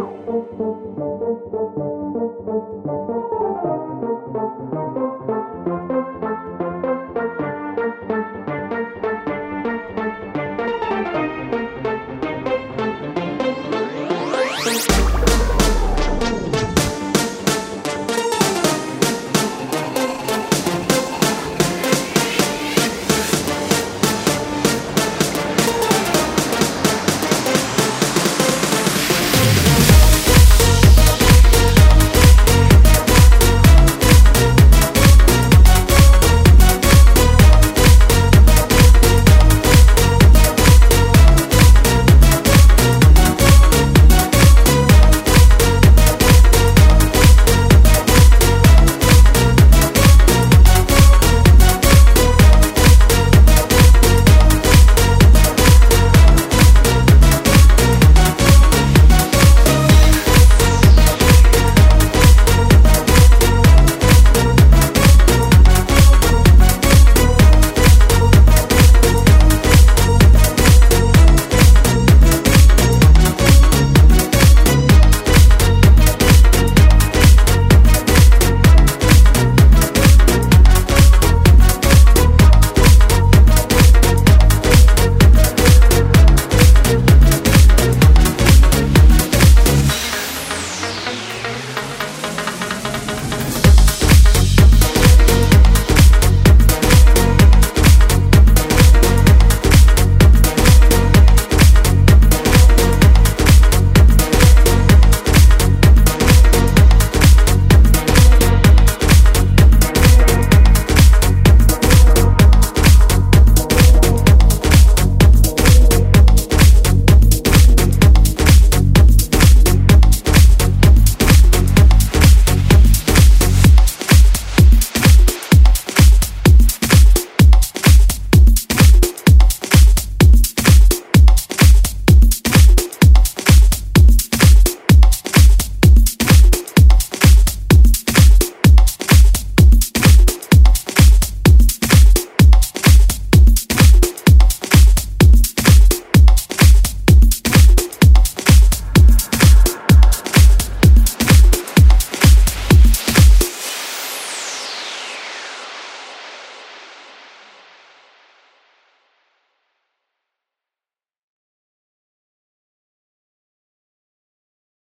よ。